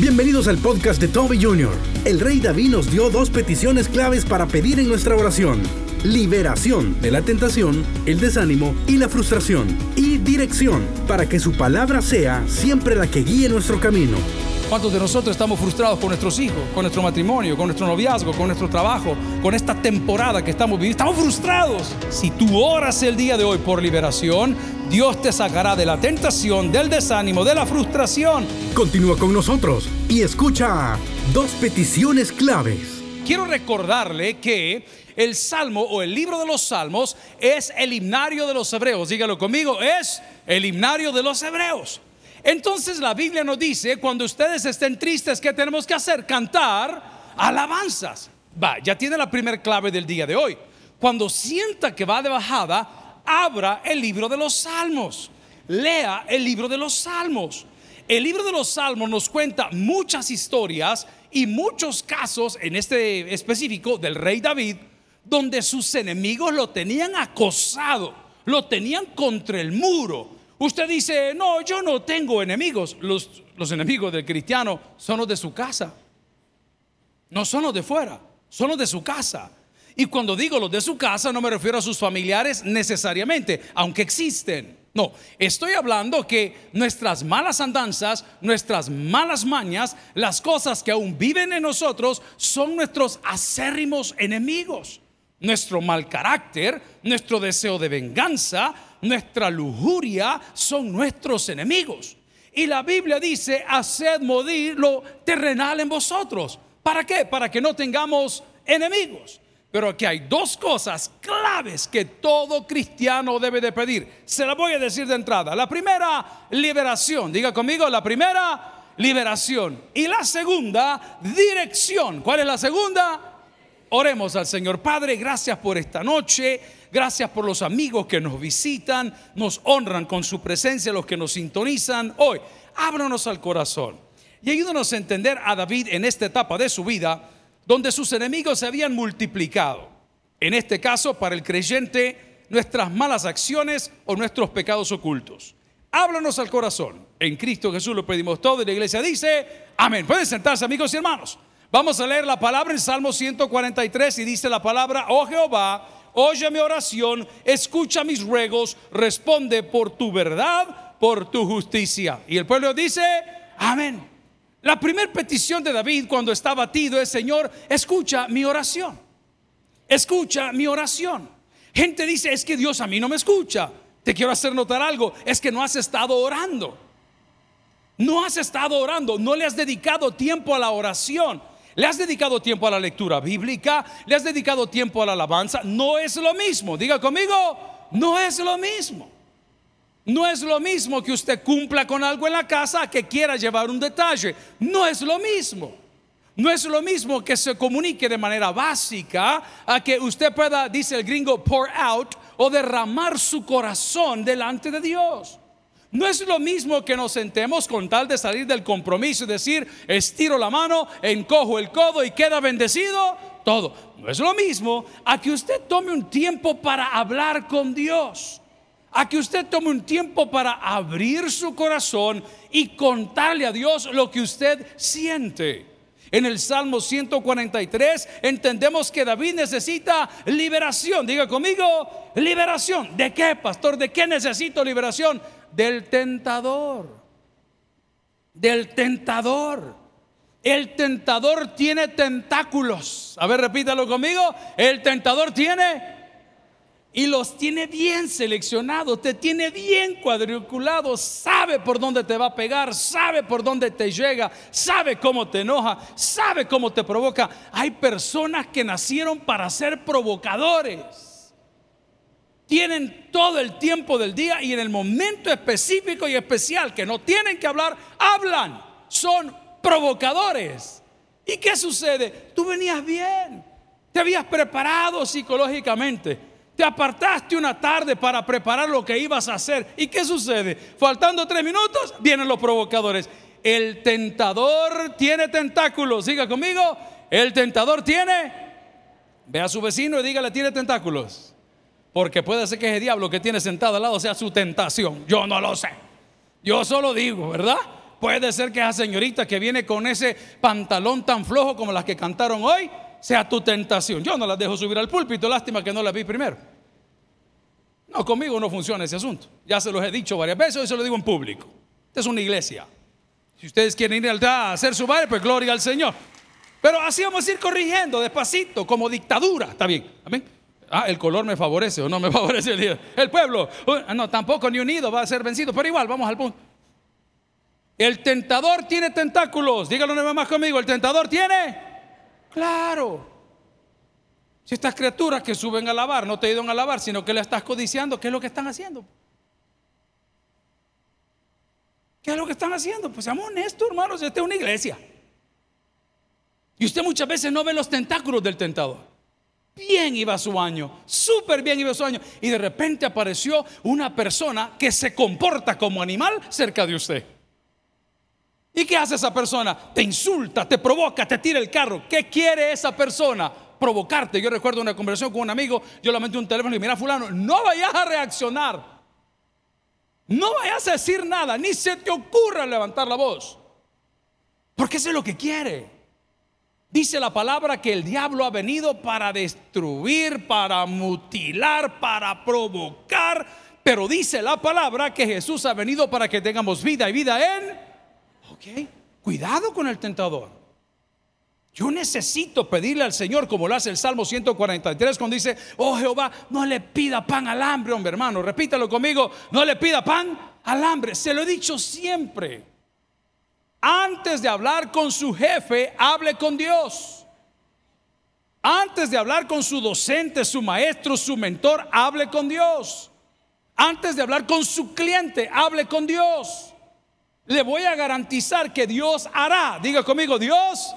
Bienvenidos al podcast de Toby Jr. El rey David nos dio dos peticiones claves para pedir en nuestra oración. Liberación de la tentación, el desánimo y la frustración. Y dirección para que su palabra sea siempre la que guíe nuestro camino. ¿Cuántos de nosotros estamos frustrados con nuestros hijos, con nuestro matrimonio, con nuestro noviazgo, con nuestro trabajo, con esta temporada que estamos viviendo? Estamos frustrados. Si tú oras el día de hoy por liberación, Dios te sacará de la tentación, del desánimo, de la frustración. Continúa con nosotros y escucha dos peticiones claves. Quiero recordarle que el Salmo o el libro de los Salmos es el himnario de los hebreos. Dígalo conmigo, es el himnario de los hebreos. Entonces la Biblia nos dice, cuando ustedes estén tristes, ¿qué tenemos que hacer? Cantar alabanzas. Va, ya tiene la primera clave del día de hoy. Cuando sienta que va de bajada, abra el libro de los salmos. Lea el libro de los salmos. El libro de los salmos nos cuenta muchas historias y muchos casos, en este específico, del rey David, donde sus enemigos lo tenían acosado, lo tenían contra el muro Usted dice, no, yo no tengo enemigos. Los, los enemigos del cristiano son los de su casa. No son los de fuera, son los de su casa. Y cuando digo los de su casa, no me refiero a sus familiares necesariamente, aunque existen. No, estoy hablando que nuestras malas andanzas, nuestras malas mañas, las cosas que aún viven en nosotros, son nuestros acérrimos enemigos. Nuestro mal carácter, nuestro deseo de venganza, nuestra lujuria son nuestros enemigos. Y la Biblia dice, haced morir lo terrenal en vosotros. ¿Para qué? Para que no tengamos enemigos. Pero aquí hay dos cosas claves que todo cristiano debe de pedir. Se las voy a decir de entrada. La primera, liberación. Diga conmigo, la primera, liberación. Y la segunda, dirección. ¿Cuál es la segunda? Oremos al Señor. Padre, gracias por esta noche. Gracias por los amigos que nos visitan, nos honran con su presencia, los que nos sintonizan hoy. Ábranos al corazón y ayúdanos a entender a David en esta etapa de su vida donde sus enemigos se habían multiplicado. En este caso, para el creyente, nuestras malas acciones o nuestros pecados ocultos. Háblanos al corazón. En Cristo Jesús lo pedimos todo y la iglesia dice, amén. Pueden sentarse amigos y hermanos. Vamos a leer la palabra en Salmo 143 y dice la palabra, oh Jehová, oye mi oración, escucha mis ruegos, responde por tu verdad, por tu justicia. Y el pueblo dice, amén. La primera petición de David cuando está batido es, Señor, escucha mi oración. Escucha mi oración. Gente dice, es que Dios a mí no me escucha. Te quiero hacer notar algo, es que no has estado orando. No has estado orando, no le has dedicado tiempo a la oración. ¿Le has dedicado tiempo a la lectura bíblica? ¿Le has dedicado tiempo a la alabanza? No es lo mismo. Diga conmigo, no es lo mismo. No es lo mismo que usted cumpla con algo en la casa que quiera llevar un detalle. No es lo mismo. No es lo mismo que se comunique de manera básica a que usted pueda, dice el gringo, pour out o derramar su corazón delante de Dios. No es lo mismo que nos sentemos con tal de salir del compromiso y decir, estiro la mano, encojo el codo y queda bendecido todo. No es lo mismo a que usted tome un tiempo para hablar con Dios. A que usted tome un tiempo para abrir su corazón y contarle a Dios lo que usted siente. En el Salmo 143 entendemos que David necesita liberación. Diga conmigo, liberación. ¿De qué, pastor? ¿De qué necesito liberación? Del tentador. Del tentador. El tentador tiene tentáculos. A ver, repítalo conmigo. El tentador tiene y los tiene bien seleccionados, te tiene bien cuadriculado, sabe por dónde te va a pegar, sabe por dónde te llega, sabe cómo te enoja, sabe cómo te provoca. Hay personas que nacieron para ser provocadores tienen todo el tiempo del día y en el momento específico y especial que no tienen que hablar, hablan. Son provocadores. ¿Y qué sucede? Tú venías bien, te habías preparado psicológicamente. Te apartaste una tarde para preparar lo que ibas a hacer. ¿Y qué sucede? Faltando tres minutos, vienen los provocadores. El tentador tiene tentáculos. Siga conmigo. El tentador tiene. Ve a su vecino y dígale, tiene tentáculos. Porque puede ser que ese diablo que tiene sentado al lado sea su tentación. Yo no lo sé. Yo solo digo, ¿verdad? Puede ser que esa señorita que viene con ese pantalón tan flojo como las que cantaron hoy sea tu tentación. Yo no las dejo subir al púlpito, lástima que no las vi primero. No, conmigo no funciona ese asunto. Ya se los he dicho varias veces y se lo digo en público. Esta es una iglesia. Si ustedes quieren ir a hacer su baile, pues gloria al Señor. Pero así vamos a ir corrigiendo despacito, como dictadura. Está bien. Amén. Ah, el color me favorece o no me favorece el, el pueblo. Ah, no, tampoco ni unido va a ser vencido. Pero igual, vamos al punto. El tentador tiene tentáculos. Dígalo una más conmigo. El tentador tiene. Claro. Si estas criaturas que suben a lavar no te ayudan a lavar, sino que le estás codiciando, ¿qué es lo que están haciendo? ¿Qué es lo que están haciendo? Pues seamos honestos, hermanos, esta es una iglesia. Y usted muchas veces no ve los tentáculos del tentador. Bien iba su año, súper bien iba su año. Y de repente apareció una persona que se comporta como animal cerca de usted. ¿Y qué hace esa persona? Te insulta, te provoca, te tira el carro. ¿Qué quiere esa persona? provocarte. Yo recuerdo una conversación con un amigo, yo le metí un teléfono y mira fulano, no vayas a reaccionar. No vayas a decir nada, ni se te ocurra levantar la voz. Porque eso es lo que quiere. Dice la palabra que el diablo ha venido para destruir, para mutilar, para provocar. Pero dice la palabra que Jesús ha venido para que tengamos vida y vida en... Ok, cuidado con el tentador. Yo necesito pedirle al Señor, como lo hace el Salmo 143, cuando dice, oh Jehová, no le pida pan al hambre, hombre hermano, repítalo conmigo, no le pida pan al hambre. Se lo he dicho siempre. Antes de hablar con su jefe, hable con Dios. Antes de hablar con su docente, su maestro, su mentor, hable con Dios. Antes de hablar con su cliente, hable con Dios. Le voy a garantizar que Dios hará. Diga conmigo, Dios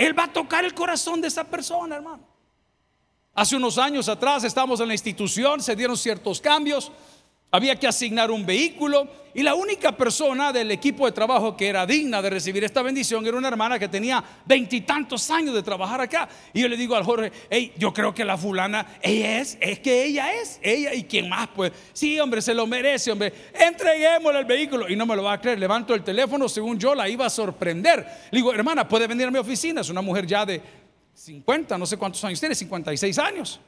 él va a tocar el corazón de esa persona, hermano. Hace unos años atrás estábamos en la institución, se dieron ciertos cambios, había que asignar un vehículo y la única persona del equipo de trabajo que era digna de recibir esta bendición era una hermana que tenía veintitantos años de trabajar acá. Y yo le digo al Jorge, hey, yo creo que la fulana, ella es, es que ella es, ella y quién más, pues, sí, hombre, se lo merece, hombre, entreguémosle el vehículo. Y no me lo va a creer, levanto el teléfono, según yo la iba a sorprender. Le digo, hermana, puede venir a mi oficina, es una mujer ya de 50, no sé cuántos años tiene, 56 años.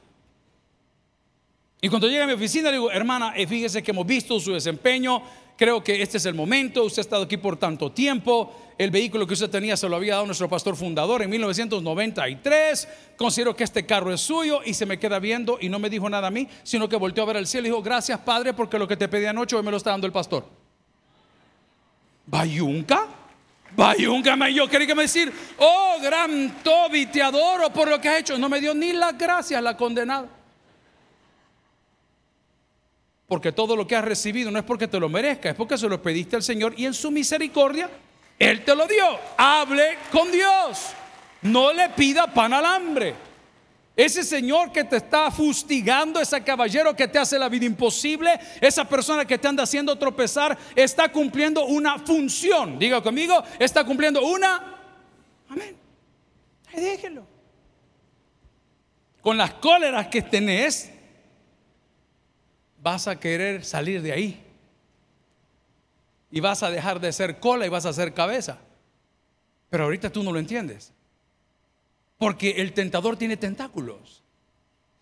Y cuando llega a mi oficina, le digo, hermana, eh, fíjese que hemos visto su desempeño, creo que este es el momento, usted ha estado aquí por tanto tiempo, el vehículo que usted tenía se lo había dado nuestro pastor fundador en 1993, considero que este carro es suyo y se me queda viendo y no me dijo nada a mí, sino que volteó a ver al cielo y dijo, gracias Padre porque lo que te pedí anoche hoy me lo está dando el pastor. ¿Bayunca? Bayunca, yo quería que me decir, oh gran Toby, te adoro por lo que has hecho. No me dio ni las gracias la condenada. Porque todo lo que has recibido no es porque te lo merezca, es porque se lo pediste al Señor y en su misericordia Él te lo dio. Hable con Dios. No le pida pan al hambre. Ese señor que te está fustigando, ese caballero que te hace la vida imposible, esa persona que te anda haciendo tropezar, está cumpliendo una función. Diga conmigo, está cumpliendo una. Amén. Déjelo. Con las cóleras que tenés, vas a querer salir de ahí. Y vas a dejar de ser cola y vas a ser cabeza. Pero ahorita tú no lo entiendes. Porque el tentador tiene tentáculos.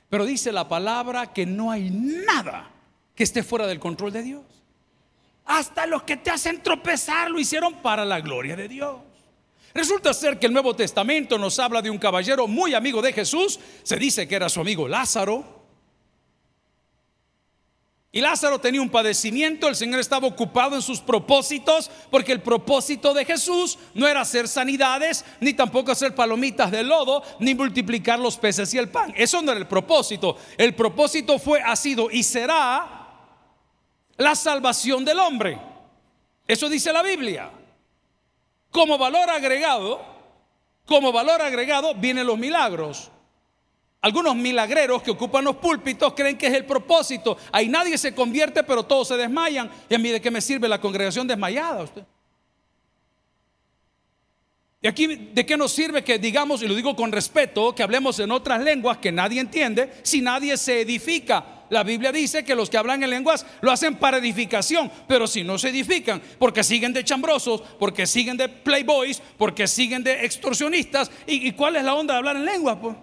Pero dice la palabra que no hay nada que esté fuera del control de Dios. Hasta los que te hacen tropezar lo hicieron para la gloria de Dios. Resulta ser que el Nuevo Testamento nos habla de un caballero muy amigo de Jesús. Se dice que era su amigo Lázaro. Y Lázaro tenía un padecimiento, el Señor estaba ocupado en sus propósitos, porque el propósito de Jesús no era hacer sanidades, ni tampoco hacer palomitas de lodo, ni multiplicar los peces y el pan. Eso no era el propósito. El propósito fue, ha sido y será la salvación del hombre. Eso dice la Biblia. Como valor agregado, como valor agregado vienen los milagros. Algunos milagreros que ocupan los púlpitos creen que es el propósito. Ahí nadie se convierte, pero todos se desmayan. ¿Y a mí de qué me sirve la congregación desmayada? Usted? ¿Y aquí de qué nos sirve que digamos, y lo digo con respeto, que hablemos en otras lenguas que nadie entiende si nadie se edifica? La Biblia dice que los que hablan en lenguas lo hacen para edificación, pero si no se edifican, porque siguen de chambrosos, porque siguen de playboys, porque siguen de extorsionistas, ¿y, cuál es la onda de hablar en lenguas? Pues?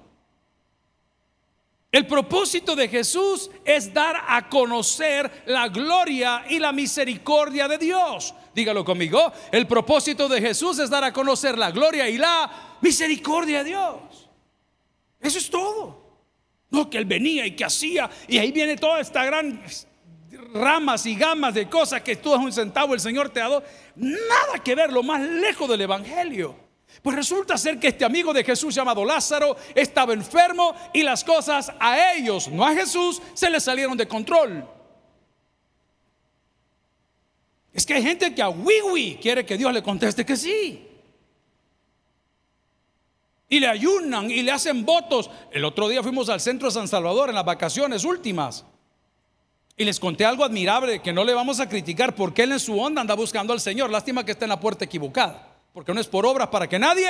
El propósito de Jesús es dar a conocer la gloria y la misericordia de Dios. Dígalo conmigo. El propósito de Jesús es dar a conocer la gloria y la misericordia de Dios. Eso es todo. No, que Él venía y que hacía. Y ahí viene toda esta gran ramas y gamas de cosas que tú un centavo, el Señor te ha dado. Nada que ver, lo más lejos del Evangelio. Pues resulta ser que este amigo de Jesús llamado Lázaro estaba enfermo y las cosas a ellos, no a Jesús, se le salieron de control. Es que hay gente que a wiwi quiere que Dios le conteste que sí. Y le ayunan y le hacen votos. El otro día fuimos al centro de San Salvador en las vacaciones últimas. Y les conté algo admirable que no le vamos a criticar porque él en su onda anda buscando al Señor. Lástima que está en la puerta equivocada porque no es por obras para que nadie,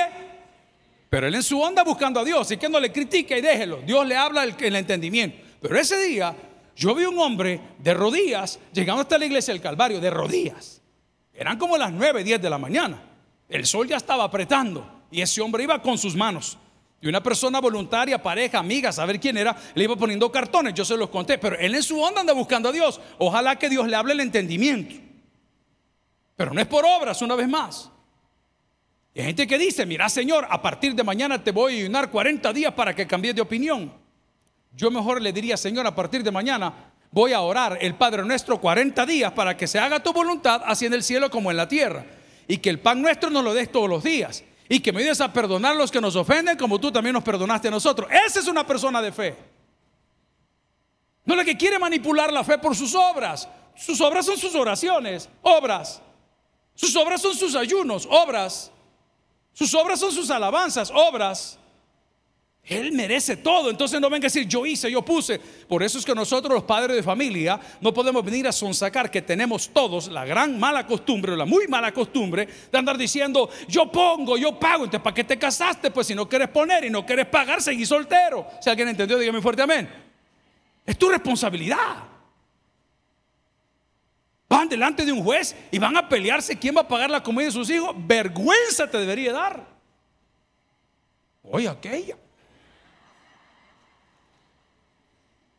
pero él en su onda buscando a Dios, así que no le critique y déjelo. Dios le habla el, el entendimiento. Pero ese día yo vi un hombre de rodillas llegando hasta la iglesia del Calvario, de rodillas. Eran como las 9, 10 de la mañana. El sol ya estaba apretando y ese hombre iba con sus manos. Y una persona voluntaria, pareja, amiga, saber quién era, le iba poniendo cartones, yo se los conté, pero él en su onda anda buscando a Dios. Ojalá que Dios le hable el entendimiento. Pero no es por obras, una vez más. Y hay gente que dice, mira Señor, a partir de mañana te voy a ayunar 40 días para que cambies de opinión. Yo mejor le diría, Señor, a partir de mañana voy a orar el Padre nuestro 40 días para que se haga tu voluntad, así en el cielo como en la tierra. Y que el pan nuestro nos lo des todos los días. Y que me ayudes a perdonar a los que nos ofenden como tú también nos perdonaste a nosotros. Esa es una persona de fe. No la que quiere manipular la fe por sus obras. Sus obras son sus oraciones, obras. Sus obras son sus ayunos, obras. Sus obras son sus alabanzas, obras. Él merece todo. Entonces no venga a decir yo hice, yo puse. Por eso es que nosotros los padres de familia no podemos venir a sonsacar que tenemos todos la gran mala costumbre, la muy mala costumbre de andar diciendo yo pongo, yo pago. Entonces, ¿para qué te casaste? Pues si no quieres poner y no quieres pagar, seguí soltero. Si alguien entendió, dígame fuerte amén. Es tu responsabilidad. Van delante de un juez y van a pelearse quién va a pagar la comida de sus hijos. Vergüenza te debería dar. Oye, aquella.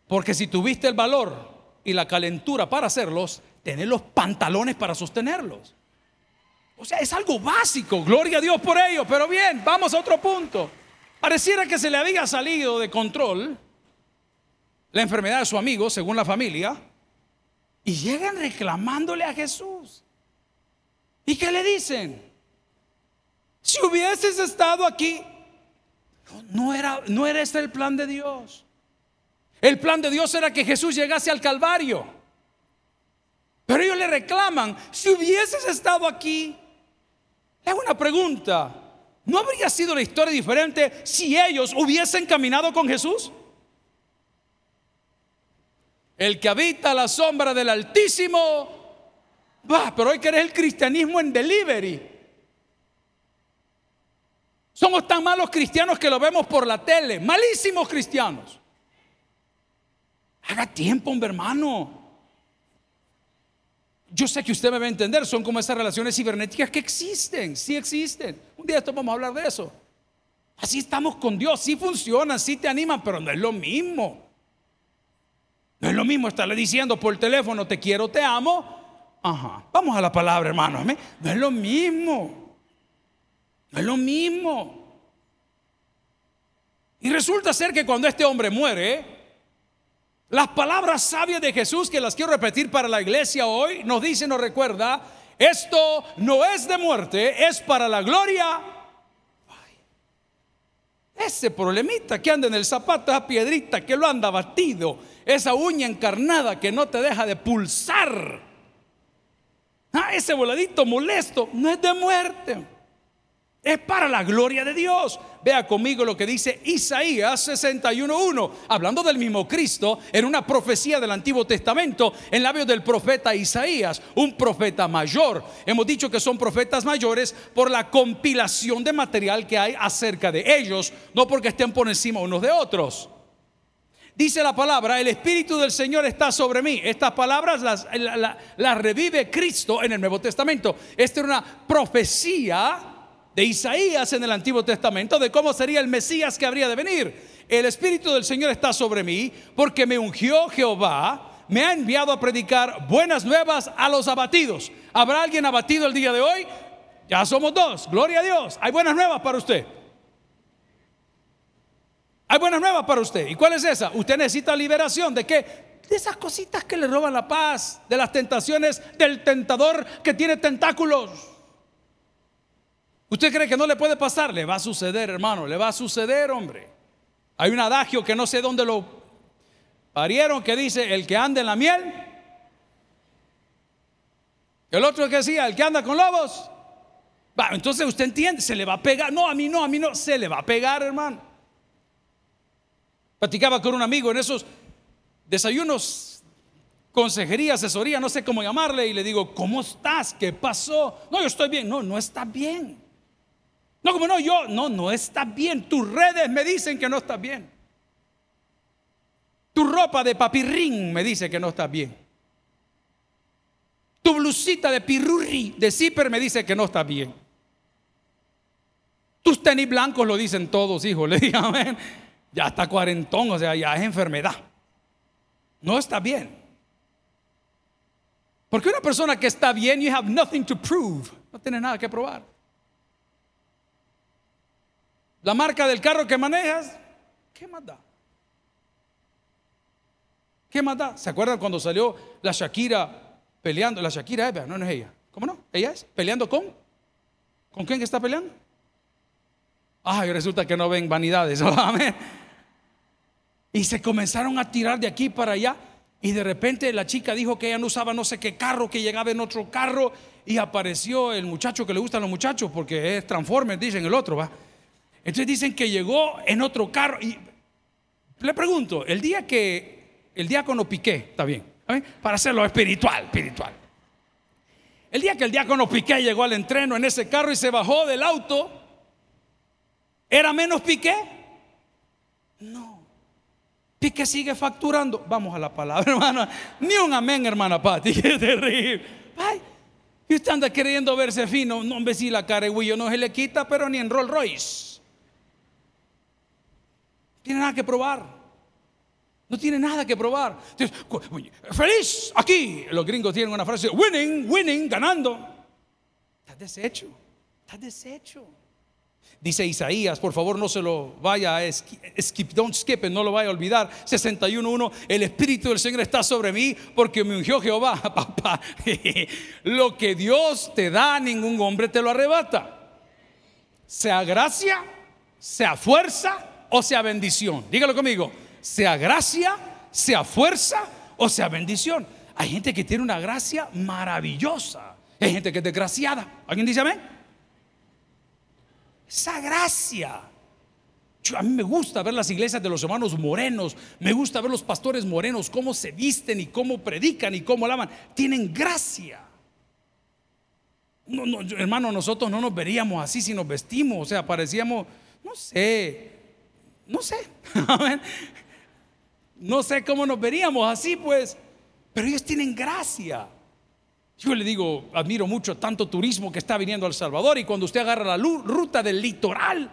Porque si tuviste el valor y la calentura para hacerlos, tenés los pantalones para sostenerlos. O sea, es algo básico. Gloria a Dios por ello. Pero bien, vamos a otro punto. Pareciera que se le había salido de control la enfermedad de su amigo, según la familia. Y llegan reclamándole a Jesús. ¿Y qué le dicen? Si hubieses estado aquí, no, era, no este el plan de Dios. El plan de Dios era que Jesús llegase al Calvario. Pero ellos le reclaman, si hubieses estado aquí, hago una pregunta, ¿no habría sido la historia diferente si ellos hubiesen caminado con Jesús? El que habita la sombra del Altísimo, va, pero hoy querés el cristianismo en delivery. Somos tan malos cristianos que lo vemos por la tele, malísimos cristianos. Haga tiempo, hombre hermano. Yo sé que usted me va a entender, son como esas relaciones cibernéticas que existen, sí existen. Un día esto vamos a hablar de eso. Así estamos con Dios, sí funcionan, sí te animan, pero no es lo mismo. Lo mismo estarle diciendo por teléfono, te quiero, te amo. Ajá, vamos a la palabra, hermano. No es lo mismo. No es lo mismo. Y resulta ser que cuando este hombre muere, las palabras sabias de Jesús, que las quiero repetir para la iglesia hoy, nos dice, nos recuerda, esto no es de muerte, es para la gloria. Ese problemita que anda en el zapato, esa piedrita que lo anda batido, esa uña encarnada que no te deja de pulsar. Ah, ese voladito molesto no es de muerte. Es para la gloria de Dios. Vea conmigo lo que dice Isaías 61.1, hablando del mismo Cristo, en una profecía del Antiguo Testamento, en labios del profeta Isaías, un profeta mayor. Hemos dicho que son profetas mayores por la compilación de material que hay acerca de ellos, no porque estén por encima unos de otros. Dice la palabra, el Espíritu del Señor está sobre mí. Estas palabras las, revive Cristo en el Nuevo Testamento. Esta era una profecía de Isaías en el Antiguo Testamento de cómo sería el Mesías que habría de venir. El Espíritu del Señor está sobre mí porque me ungió Jehová, me ha enviado a predicar buenas nuevas a los abatidos. ¿Habrá alguien abatido el día de hoy? Ya somos dos, gloria a Dios. Hay buenas nuevas para usted. Hay buenas nuevas para usted. ¿Y cuál es esa? Usted necesita liberación. ¿De qué? De esas cositas que le roban la paz, de las tentaciones del tentador que tiene tentáculos. ¿Usted cree que no le puede pasar? Le va a suceder, hermano, le va a suceder, hombre. Hay un adagio que no sé dónde lo parieron que dice, el que anda en la miel. El otro que decía, el que anda con lobos. Va, entonces usted entiende, se le va a pegar. No, a mí no, a mí no, se le va a pegar, hermano. Platicaba con un amigo en esos desayunos, consejería, asesoría, no sé cómo llamarle, y le digo, ¿cómo estás? ¿Qué pasó? No, yo estoy bien. No, no está bien. No, como no, yo, no, no está bien. Tus redes me dicen que no está bien. Tu ropa de papirrín me dice que no está bien. Tu blusita de pirurri, de zipper, me dice que no está bien. Tus tenis blancos lo dicen todos, hijo. Le dije, amén ya está cuarentón, o sea, ya es enfermedad. No está bien. Porque una persona que está bien, you have nothing to prove. No tiene nada que probar. La marca del carro que manejas, ¿qué más da? ¿Qué más da? ¿Se acuerdan cuando salió la Shakira peleando? La Shakira no, no es ella. ¿Cómo no? ¿Ella es? ¿Peleando con? ¿Con quién está peleando? Ay, resulta que no ven vanidades. Amén. Y se comenzaron a tirar de aquí para allá. Y de repente la chica dijo que ella no usaba no sé qué carro, que llegaba en otro carro. Y apareció el muchacho que le gustan los muchachos, porque es Transformers, dicen el otro, ¿va? Entonces dicen que llegó en otro carro. Y le pregunto, el día que el diácono Piqué, está bien, para hacerlo espiritual, espiritual. El día que el diácono Piqué llegó al entreno en ese carro y se bajó del auto, ¿era menos Piqué? Pique sigue facturando. Vamos a la palabra, hermana. Ni un amén, hermana Pati. Qué terrible. Ay, y usted anda queriendo verse fino. No, ve si la de no se le quita, pero ni en Rolls Royce. No tiene nada que probar. No tiene nada que probar. feliz aquí. Los gringos tienen una frase: winning, winning, ganando. Estás deshecho. Estás deshecho. Dice Isaías, por favor no se lo vaya a skip, don't skip no lo vaya a olvidar. 61.1, el Espíritu del Señor está sobre mí porque me ungió Jehová. Papá, lo que Dios te da, ningún hombre te lo arrebata. Sea gracia, sea fuerza o sea bendición. Dígalo conmigo, sea gracia, sea fuerza o sea bendición. Hay gente que tiene una gracia maravillosa. Hay gente que es desgraciada. ¿Alguien dice amén? Esa gracia. a mí me gusta ver las iglesias de los hermanos morenos, me gusta ver los pastores morenos, cómo se visten y cómo predican y cómo alaban. Tienen gracia. No, no, nosotros no nos veríamos así si nos vestimos, o sea, parecíamos, no sé, no sé, no sé cómo nos veríamos así, pues, pero ellos tienen gracia. Yo le digo, admiro mucho tanto turismo que está viniendo al Salvador y cuando usted agarra la ruta del litoral,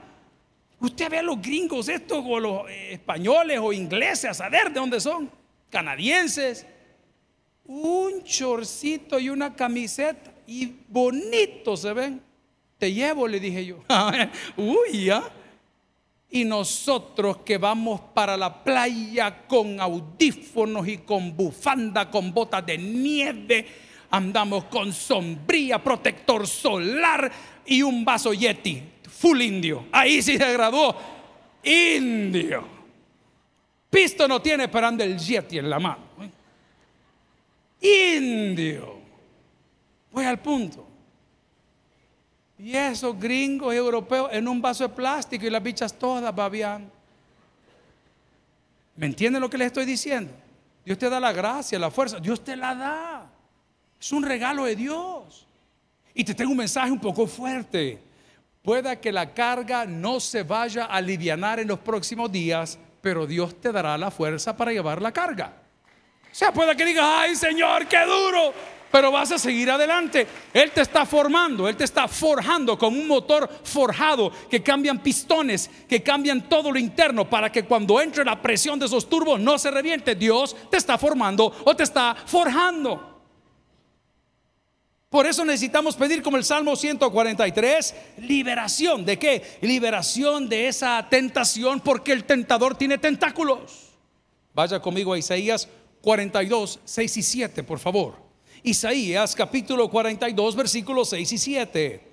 usted ve a los gringos estos o los eh, españoles o ingleses, a saber de dónde son, canadienses, un chorcito y una camiseta y bonito se ven. Te llevo, le dije yo. Uy, ya. Y nosotros que vamos para la playa con audífonos y con bufanda, con botas de nieve andamos con sombría, protector solar y un vaso Yeti, full indio. Ahí sí se graduó, indio. Pisto no tiene, pero anda el Yeti en la mano. Indio. Voy al punto. Y esos gringos europeos en un vaso de plástico y las bichas todas babiando. ¿Me entienden lo que les estoy diciendo? Dios te da la gracia, la fuerza. Dios te la da. Es un regalo de Dios. Y te tengo un mensaje un poco fuerte. Pueda que la carga no se vaya a aliviar en los próximos días, pero Dios te dará la fuerza para llevar la carga. O sea, puede que digas, ay Señor, qué duro, pero vas a seguir adelante. Él te está formando, Él te está forjando como un motor forjado que cambian pistones, que cambian todo lo interno para que cuando entre la presión de esos turbos no se reviente. Dios te está formando o te está forjando. Por eso necesitamos pedir como el Salmo 143, liberación. ¿De qué? Liberación de esa tentación porque el tentador tiene tentáculos. Vaya conmigo a Isaías 42, 6 y 7, por favor. Isaías capítulo 42, versículos 6 y 7.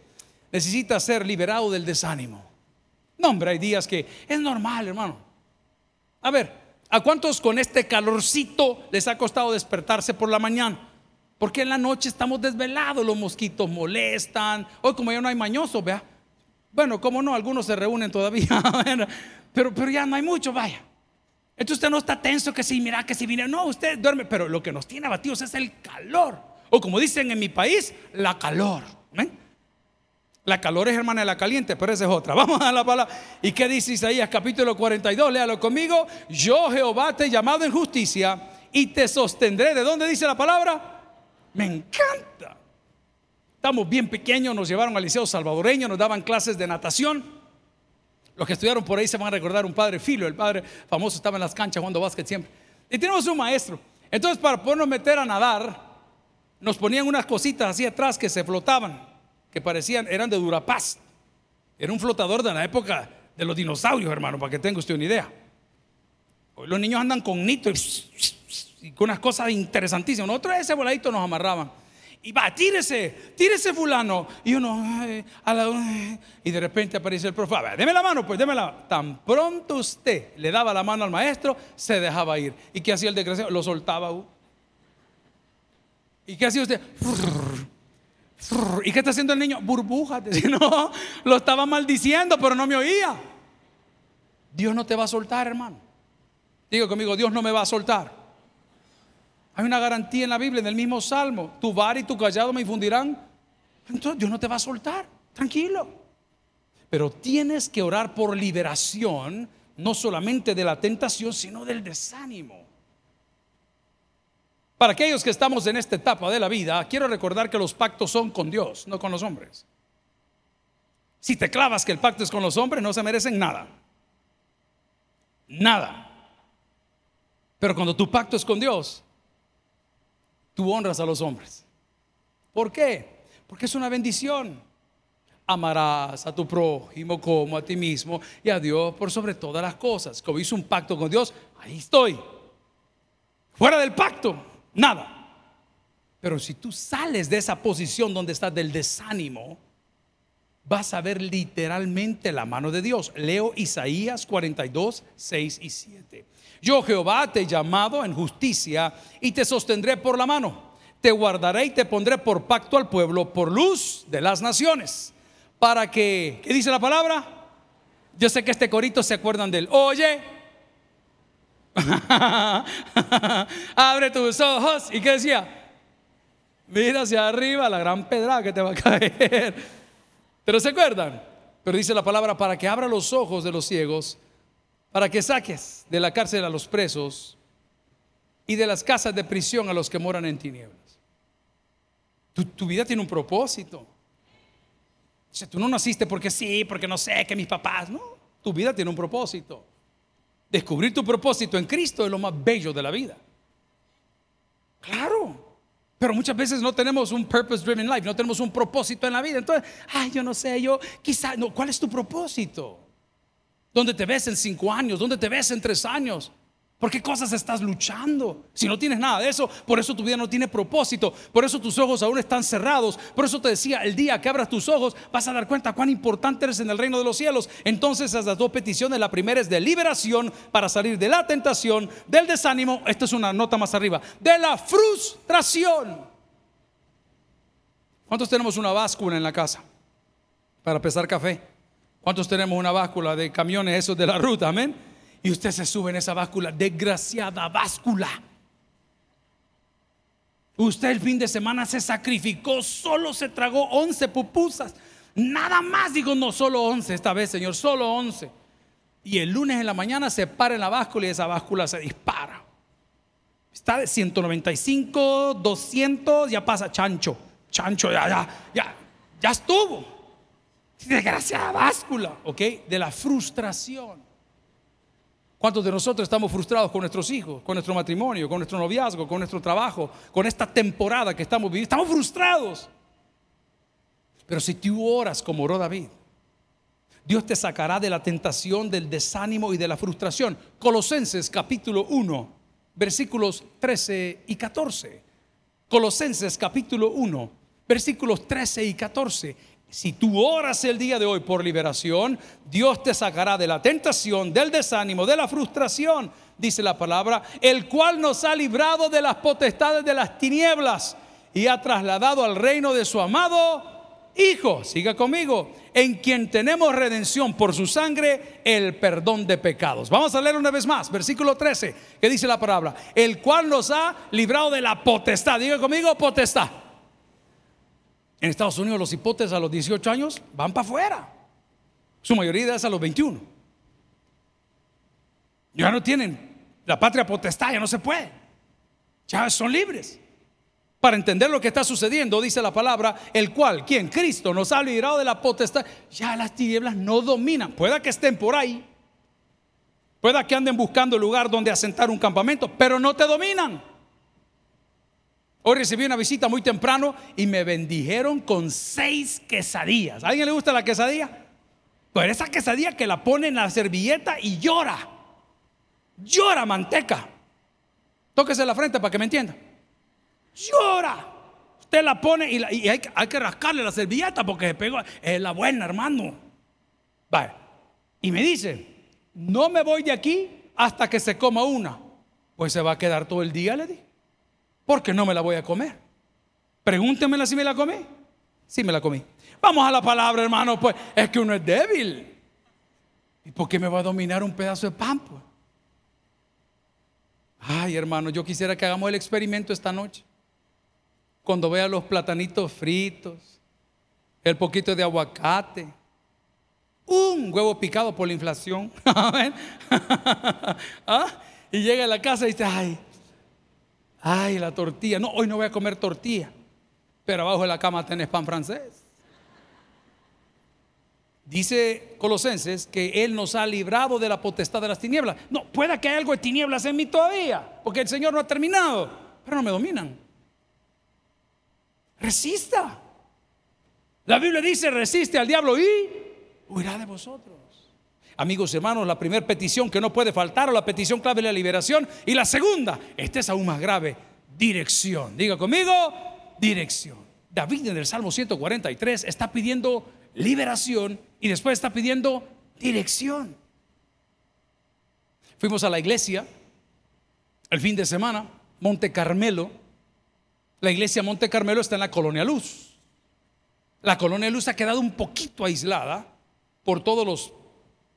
Necesita ser liberado del desánimo. No, hombre, hay días que es normal, hermano. A ver, ¿a cuántos con este calorcito les ha costado despertarse por la mañana? Porque en la noche estamos desvelados, los mosquitos molestan. Hoy como ya no hay mañosos, vea. Bueno, como no, algunos se reúnen todavía, pero, pero ya no hay mucho, vaya. Entonces usted no está tenso que si mira que si viene, no, usted duerme, pero lo que nos tiene abatidos es el calor. O como dicen en mi país, la calor. La calor es hermana de la caliente, pero esa es otra. Vamos a la palabra. ¿Y qué dice Isaías capítulo 42? Léalo conmigo. Yo Jehová te he llamado en justicia y te sostendré. ¿De dónde dice la palabra? Me encanta. Estamos bien pequeños, nos llevaron al liceo salvadoreño, nos daban clases de natación. Los que estudiaron por ahí se van a recordar un padre Filo, el padre famoso estaba en las canchas jugando básquet siempre. Y tenemos un maestro. Entonces, para podernos meter a nadar, nos ponían unas cositas así atrás que se flotaban, que parecían, eran de Durapaz. Era un flotador de la época de los dinosaurios, hermano, para que tenga usted una idea. Hoy los niños andan con nito y unas cosas interesantísimas. Nosotros ese voladito nos amarraban. Y va, tírese, tírese fulano. Y uno, y de repente aparece el profe. deme la mano, pues, démela. Tan pronto usted le daba la mano al maestro, se dejaba ir. ¿Y qué hacía el desgraciado? Lo soltaba. Uh. ¿Y qué hacía usted? ¿Y qué está haciendo el niño? Burbujas. No, lo estaba maldiciendo, pero no me oía. Dios no te va a soltar, hermano. Digo conmigo, Dios no me va a soltar. Hay una garantía en la Biblia, en el mismo Salmo. Tu bar y tu callado me infundirán. Entonces Dios no te va a soltar. Tranquilo. Pero tienes que orar por liberación, no solamente de la tentación, sino del desánimo. Para aquellos que estamos en esta etapa de la vida, quiero recordar que los pactos son con Dios, no con los hombres. Si te clavas que el pacto es con los hombres, no se merecen nada. Nada. Pero cuando tu pacto es con Dios, tú honras a los hombres. ¿Por qué? Porque es una bendición. Amarás a tu prójimo como a ti mismo y a Dios por sobre todas las cosas. Como hizo un pacto con Dios, ahí estoy. Fuera del pacto, nada. Pero si tú sales de esa posición donde estás del desánimo, vas a ver literalmente la mano de Dios. Leo Isaías 42, 6 y 7. Yo Jehová te he llamado en justicia y te sostendré por la mano. Te guardaré y te pondré por pacto al pueblo, por luz de las naciones. Para que, ¿qué dice la palabra? Yo sé que este corito se acuerdan de él. Oye, abre tus ojos. ¿Y qué decía? Mira hacia arriba la gran pedra que te va a caer. Pero se acuerdan. Pero dice la palabra para que abra los ojos de los ciegos para que saques de la cárcel a los presos y de las casas de prisión a los que moran en tinieblas. Tu, vida tiene un propósito. O sea, tú no naciste porque sí, porque no sé, que mis papás, no. Tu vida tiene un propósito. Descubrir tu propósito en Cristo es lo más bello de la vida. Claro. Pero muchas veces no tenemos un purpose driven life, no tenemos un propósito en la vida. Entonces, ay, yo no sé, yo quizá, no, ¿cuál es tu propósito? ¿Dónde te ves en cinco años? ¿Dónde te ves en tres años? ¿Por qué cosas estás luchando? Si no tienes nada de eso, por eso tu vida no tiene propósito, por eso tus ojos aún están cerrados. Por eso te decía, el día que abras tus ojos vas a dar cuenta cuán importante eres en el reino de los cielos. Entonces esas dos peticiones, la primera es de liberación para salir de la tentación, del desánimo, esta es una nota más arriba, de la frustración. ¿Cuántos tenemos una báscula en la casa para pesar café? ¿Cuántos tenemos una báscula de camiones esos de la ruta? Amén. Y usted se sube en esa báscula, desgraciada báscula. Usted el fin de semana se sacrificó, solo se tragó 11 pupusas. Nada más, digo, no, solo 11 esta vez, Señor, solo 11. Y el lunes en la mañana se para en la báscula y esa báscula se dispara. Está de 195, 200, ya pasa chancho. Chancho, ya, ya, ya, ya estuvo. Desgraciada báscula, ¿ok? De la frustración. ¿Cuántos de nosotros estamos frustrados con nuestros hijos, con nuestro matrimonio, con nuestro noviazgo, con nuestro trabajo, con esta temporada que estamos viviendo? Estamos frustrados. Pero si tú oras como oró David, Dios te sacará de la tentación, del desánimo y de la frustración. Colosenses capítulo 1, versículos 13 y 14. Colosenses capítulo 1, versículos 13 y 14. Si tú oras el día de hoy por liberación, Dios te sacará de la tentación, del desánimo, de la frustración, dice la palabra, el cual nos ha librado de las potestades de las tinieblas y ha trasladado al reino de su amado Hijo, siga conmigo, en quien tenemos redención por su sangre, el perdón de pecados. Vamos a leer una vez más, versículo 13, que dice la palabra, el cual nos ha librado de la potestad. Diga conmigo, potestad. En Estados Unidos los hipotes a los 18 años van para afuera. Su mayoría es a los 21. Ya no tienen la patria potestad, ya no se puede. Ya son libres para entender lo que está sucediendo, dice la palabra, el cual, quien Cristo nos ha librado de la potestad, ya las tinieblas no dominan. Pueda que estén por ahí, pueda que anden buscando lugar donde asentar un campamento, pero no te dominan. Hoy recibí una visita muy temprano y me bendijeron con seis quesadillas. ¿A alguien le gusta la quesadilla? Pues esa quesadilla que la pone en la servilleta y llora. Llora manteca. Tóquese la frente para que me entienda llora. Usted la pone y, hay, que rascarle la servilleta porque se pegó. Es la buena, hermano. Vale. Y me dice, no me voy de aquí hasta que se coma una. Pues se va a quedar todo el día, le di. Porque no me la voy a comer. Pregúntemela si me la comí. Sí, me la comí. Vamos a la palabra, hermano. Pues es que uno es débil. ¿Y por qué me va a dominar un pedazo de pan? Pues? Ay, hermano, yo quisiera que hagamos el experimento esta noche cuando vea los platanitos fritos, el poquito de aguacate, un huevo picado por la inflación. ¿Ah? Y llega a la casa y dice, ay, ay, la tortilla. No, hoy no voy a comer tortilla, pero abajo de la cama tenés pan francés. Dice Colosenses que Él nos ha librado de la potestad de las tinieblas. No, pueda que haya algo de tinieblas en mí todavía, porque el Señor no ha terminado, pero no me dominan. Resista. La Biblia dice, resiste al diablo y huirá de vosotros. Amigos hermanos, la primera petición que no puede faltar o la petición clave de la liberación. Y la segunda, esta es aún más grave, dirección. Diga conmigo, dirección. David en el Salmo 143 está pidiendo liberación y después está pidiendo dirección. Fuimos a la iglesia el fin de semana, Monte Carmelo, la iglesia Monte Carmelo está en la Colonia Luz. La Colonia Luz ha quedado un poquito aislada por todos los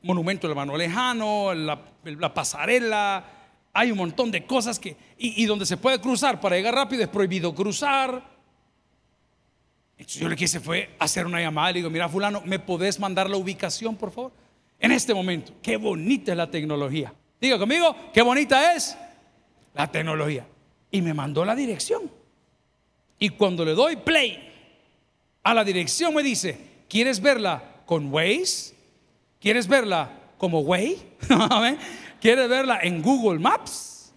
monumentos del mano lejano, la, pasarela, hay un montón de cosas que, y, donde se puede cruzar para llegar rápido es prohibido cruzar. Entonces yo le quise fue hacer una llamada, le digo, mira fulano, ¿me podés mandar la ubicación, por favor? En este momento, qué bonita es la tecnología. Diga conmigo, qué bonita es la tecnología. Y me mandó la dirección. Y cuando le doy play a la dirección me dice, ¿quieres verla con Waze? ¿Quieres verla como Way? ¿Quieres verla en Google Maps?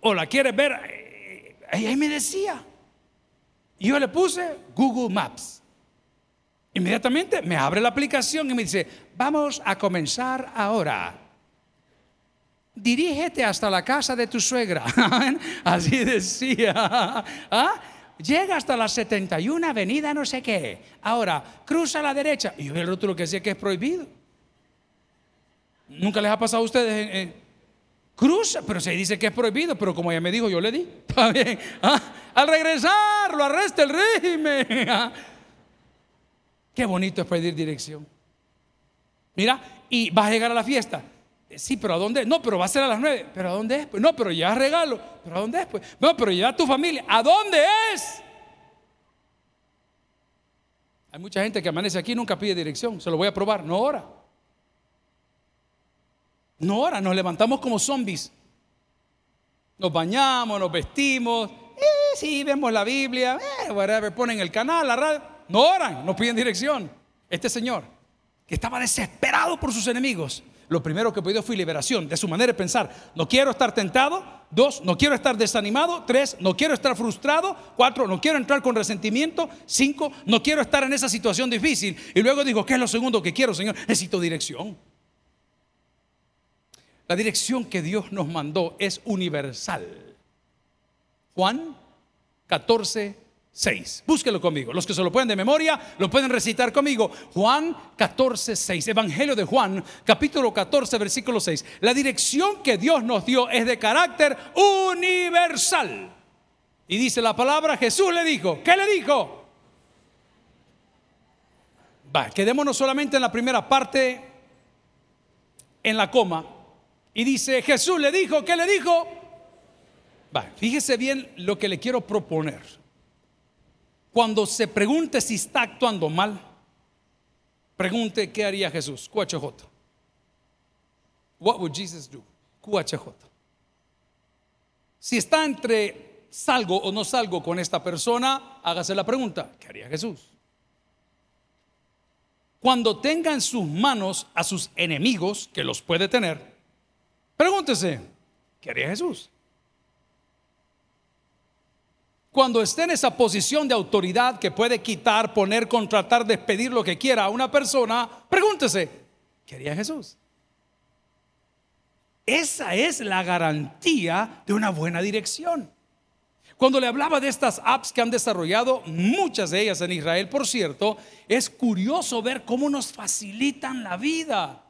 ¿O la quieres ver? Eh, ahí me decía. Y yo le puse Google Maps. Inmediatamente me abre la aplicación y me dice, vamos a comenzar ahora. Dirígete hasta la casa de tu suegra. Así decía. ¿Ah? llega hasta la 71 avenida no sé qué. Ahora, cruza a la derecha. Y yo el otro lo que decía que es prohibido. Nunca les ha pasado a ustedes. cruza, pero se dice que es prohibido, pero como ella me dijo, yo le di. Está bien. Ah, al regresar, lo arresta el régimen. Ah. Qué bonito es pedir dirección. Mira, y vas a llegar a la fiesta. Sí, pero ¿a dónde? No, pero va a ser a las nueve. ¿Pero a dónde es? Pues no, pero ya regalo. ¿Pero a dónde es? Pues no, pero ya tu familia. ¿A dónde es? Hay mucha gente que amanece aquí y nunca pide dirección. Se lo voy a probar, no ahora. No ora, nos levantamos como zombies. Nos bañamos, nos vestimos, eh, sí, vemos la Biblia, eh, whatever, ponen el canal, la radio. No oran, no piden dirección. Este señor, que estaba desesperado por sus enemigos, lo primero que pidió fue liberación de su manera de pensar. No quiero estar tentado. Dos, no quiero estar desanimado. Tres, no quiero estar frustrado. Cuatro, no quiero entrar con resentimiento. Cinco, no quiero estar en esa situación difícil. Y luego dijo, ¿qué es lo segundo que quiero, Señor? Necesito dirección. La dirección que Dios nos mandó es universal. Juan 14, 6. Búsquelo conmigo. Los que se lo pueden de memoria, lo pueden recitar conmigo. Juan 14, 6. Evangelio de Juan, capítulo 14, versículo 6. La dirección que Dios nos dio es de carácter universal. Y dice la palabra, Jesús le dijo, ¿qué le dijo? Va, quedémonos solamente en la primera parte, en la coma. Y dice, Jesús le dijo, ¿qué le dijo? Va, fíjese bien lo que le quiero proponer cuando se pregunte si está actuando mal, pregunte qué haría Jesús. QHJ. What would Jesus do? QHJ. Si está entre salgo o no salgo con esta persona, hágase la pregunta, ¿qué haría Jesús? Cuando tenga en sus manos a sus enemigos, que los puede tener, pregúntese, ¿qué haría Jesús? Cuando esté en esa posición de autoridad que puede quitar, poner, contratar, despedir lo que quiera a una persona, pregúntese, ¿qué haría Jesús? Esa es la garantía de una buena dirección. Cuando le hablaba de estas apps que han desarrollado, muchas de ellas en Israel, por cierto, es curioso ver cómo nos facilitan la vida.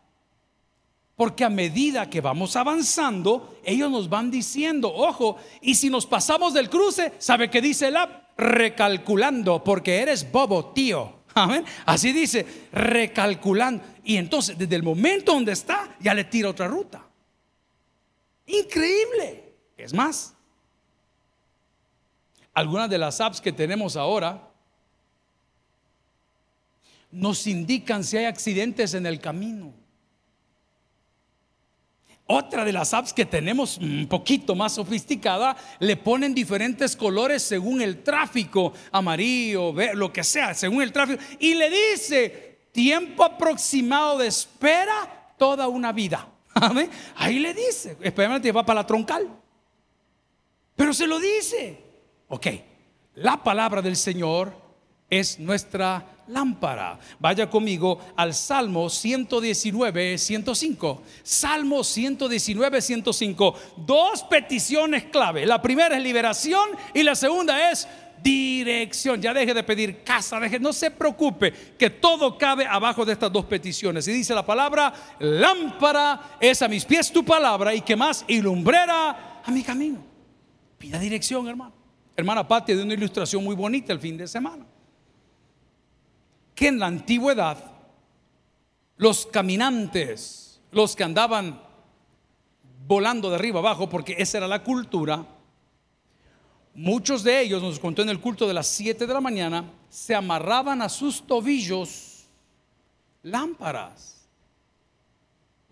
Porque a medida que vamos avanzando, ellos nos van diciendo, ojo, y si nos pasamos del cruce, ¿sabe qué dice el app? Recalculando, porque eres bobo, tío. Amén. Así dice, recalculando. Y entonces, desde el momento donde está, ya le tira otra ruta. Increíble. Es más, algunas de las apps que tenemos ahora nos indican si hay accidentes en el camino. Otra de las apps que tenemos un poquito más sofisticada, le ponen diferentes colores según el tráfico, amarillo, lo que sea, según el tráfico, y le dice tiempo aproximado de espera toda una vida. Ahí le dice, especialmente va para la troncal. Pero se lo dice. Ok, la palabra del Señor es nuestra lámpara. Vaya conmigo al Salmo 119, 105. Salmo 119, 105. Dos peticiones clave. La primera es liberación y la segunda es dirección. Ya deje de pedir casa, deje, no se preocupe, que todo cabe abajo de estas dos peticiones. Y dice la palabra, lámpara es a mis pies tu palabra y que más, y lumbrera a mi camino. Pida dirección, hermano. Hermana Patti de una ilustración muy bonita el fin de semana en la antigüedad los caminantes, los que andaban volando de arriba abajo, porque esa era la cultura, muchos de ellos, nos contó en el culto de las 7 de la mañana, se amarraban a sus tobillos lámparas.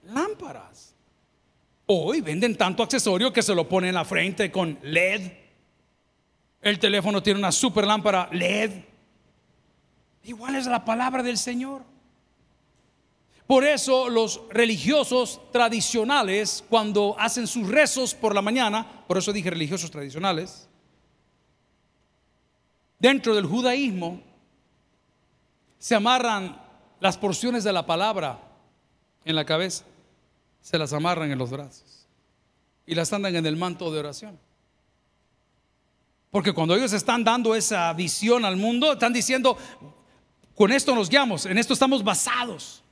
Lámparas. Hoy venden tanto accesorio que se lo ponen en la frente con LED. El teléfono tiene una super lámpara LED. Igual es la palabra del Señor. Por eso los religiosos tradicionales, cuando hacen sus rezos por la mañana, por eso dije religiosos tradicionales, dentro del judaísmo se amarran las porciones de la palabra en la cabeza, se las amarran en los brazos y las andan en el manto de oración. Porque cuando ellos están dando esa visión al mundo, están diciendo, con esto nos guiamos, en esto estamos basados.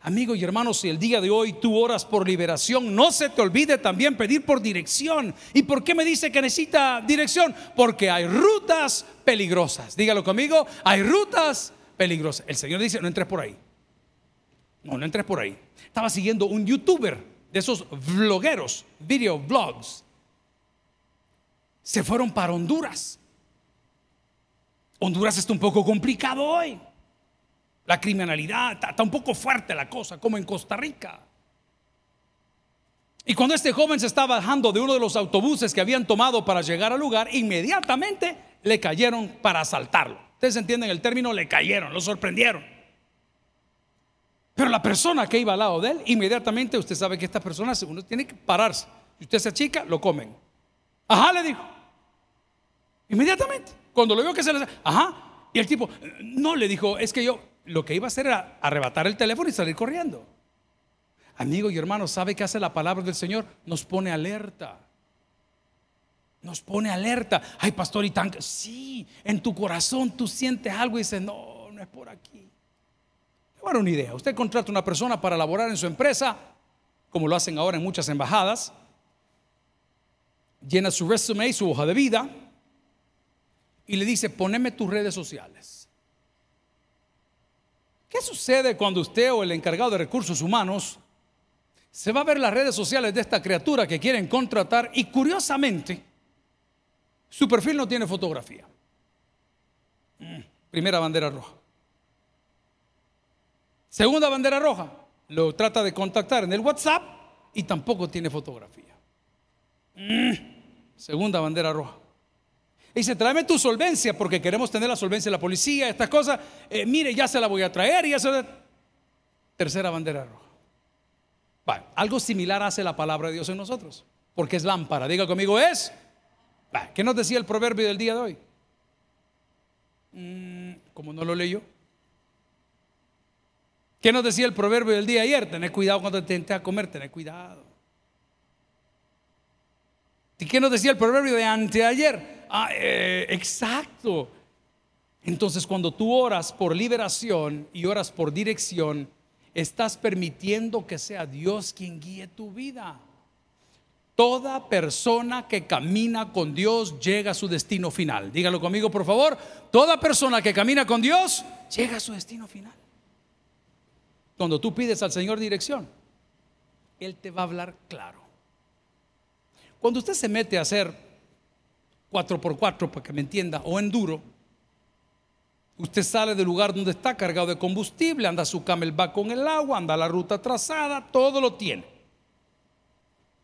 Amigo y hermano, si el día de hoy tú oras por liberación, no se te olvide también pedir por dirección. ¿Y por qué me dice que necesita dirección? Porque hay rutas peligrosas. Dígalo conmigo, hay rutas peligrosas. El Señor dice, no entres por ahí. No, no entres por ahí. Estaba siguiendo un youtuber de esos vlogueros, video vlogs. Se fueron para Honduras. Honduras está un poco complicado hoy. La criminalidad, está, un poco fuerte la cosa, como en Costa Rica. Y cuando este joven se estaba bajando de uno de los autobuses que habían tomado para llegar al lugar, inmediatamente le cayeron para asaltarlo. Ustedes entienden el término, le cayeron, lo sorprendieron. Pero la persona que iba al lado de él, inmediatamente usted sabe que esta persona, uno tiene que pararse. Si usted se achica, lo comen. Ajá, le dijo. Inmediatamente. Cuando lo vio que se le... Ajá. Y el tipo, no, le dijo, es que yo lo que iba a hacer era arrebatar el teléfono y salir corriendo. Amigo y hermano, ¿sabe qué hace la palabra del Señor? Nos pone alerta. Nos pone alerta. Ay, pastor, y tan... Sí, en tu corazón tú sientes algo y dices, no, no es por aquí. Bueno, una idea. Usted contrata a una persona para laborar en su empresa, como lo hacen ahora en muchas embajadas. Llena su resume, su hoja de vida, y le dice, poneme tus redes sociales. ¿Qué sucede cuando usted o el encargado de recursos humanos se va a ver las redes sociales de esta criatura que quieren contratar y curiosamente su perfil no tiene fotografía? Mm, primera bandera roja. Segunda bandera roja, lo trata de contactar en el WhatsApp y tampoco tiene fotografía. Mm, segunda bandera roja. Y dice, tráeme tu solvencia porque queremos tener la solvencia de la policía, estas cosas. Eh, mire, ya se la voy a traer y ya se... Tercera bandera roja. algo similar hace la palabra de Dios en nosotros, porque es lámpara. Diga conmigo, es. ¿Qué nos decía el proverbio del día de hoy? Mm, como no lo leyó. ¿Qué nos decía el proverbio del día de ayer? Tener cuidado cuando te a comer, tener cuidado. ¿Y qué nos decía el proverbio de anteayer? Ah, eh, exacto. Entonces cuando tú oras por liberación y oras por dirección, estás permitiendo que sea Dios quien guíe tu vida. Toda persona que camina con Dios llega a su destino final. Dígalo conmigo, por favor. Toda persona que camina con Dios llega a su destino final. Cuando tú pides al Señor dirección, Él te va a hablar claro. Cuando usted se mete a hacer 4x4, para que me entienda, o enduro, usted sale del lugar donde está cargado de combustible, anda su camelback con el agua, anda la ruta trazada, todo lo tiene.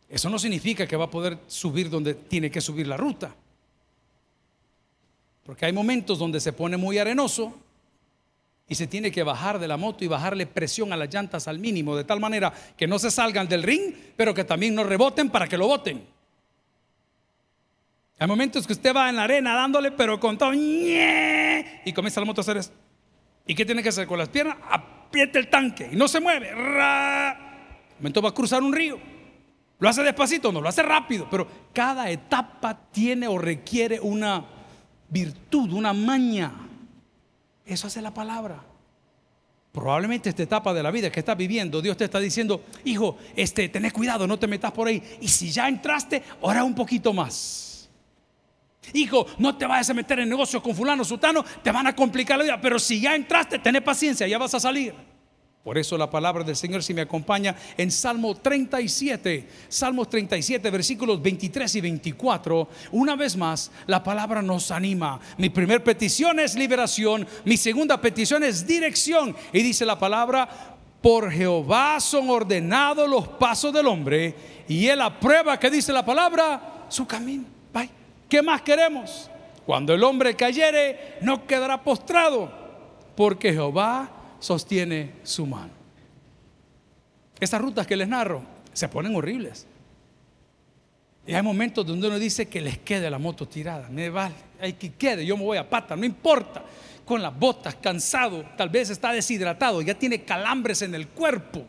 Eso no significa que va a poder subir donde tiene que subir la ruta. Porque hay momentos donde se pone muy arenoso y se tiene que bajar de la moto y bajarle presión a las llantas al mínimo, de tal manera que no se salgan del ring, pero que también no reboten para que lo boten. Hay momentos que usted va en la arena dándole, pero con todo, y comienza la moto a hacer eso. ¿Y qué tiene que hacer con las piernas? Apriete el tanque y no se mueve. momento va a cruzar un río. Lo hace despacito, no lo hace rápido, pero cada etapa tiene o requiere una virtud, una maña. Eso hace la palabra. Probablemente esta etapa de la vida que estás viviendo, Dios te está diciendo, hijo, este, tenés cuidado, no te metas por ahí. Y si ya entraste, ora un poquito más. Hijo, no te vayas a meter en negocios con fulano, sutano, te van a complicar la vida. Pero si ya entraste, tenés paciencia, ya vas a salir. Por eso la palabra del Señor si me acompaña en Salmo 37, Salmos 37, versículos 23 y 24. Una vez más, la palabra nos anima. Mi primer petición es liberación, mi segunda petición es dirección. Y dice la palabra, por Jehová son ordenados los pasos del hombre y él aprueba que dice la palabra su camino. ¿Qué más queremos? Cuando el hombre cayere, no quedará postrado, porque Jehová sostiene su mano. Estas rutas que les narro se ponen horribles. Y hay momentos donde uno dice que les quede la moto tirada. Me vale, hay que quede, yo me voy a pata, no importa. Con las botas, cansado, tal vez está deshidratado, ya tiene calambres en el cuerpo.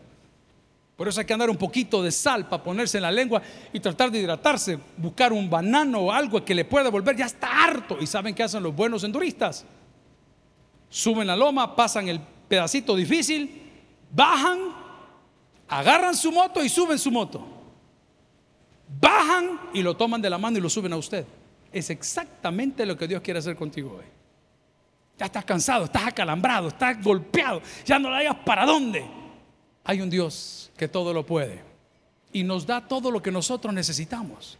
Por eso hay que andar un poquito de sal para ponerse en la lengua y tratar de hidratarse, buscar un banano o algo que le pueda volver, ya está harto. ¿Y saben qué hacen los buenos enduristas? Suben la loma, pasan el pedacito difícil, bajan, agarran su moto y suben su moto. Bajan y lo toman de la mano y lo suben a usted. Es exactamente lo que Dios quiere hacer contigo hoy. Ya estás cansado, estás acalambrado, estás golpeado, ya no la hayas para dónde. Hay un Dios que todo lo puede y nos da todo lo que nosotros necesitamos.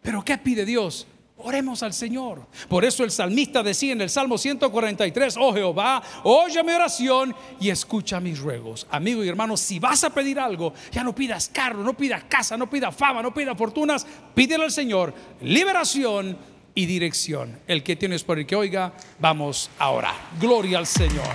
Pero ¿qué pide Dios? Oremos al Señor. Por eso el salmista decía en el Salmo 143, oh Jehová, oye mi oración y escucha mis ruegos. Amigo y hermano, si vas a pedir algo, ya no pidas carro, no pidas casa, no pidas fama, no pidas fortunas, pídele al Señor liberación y dirección. El que tienes por el que oiga, vamos a orar. Gloria al Señor.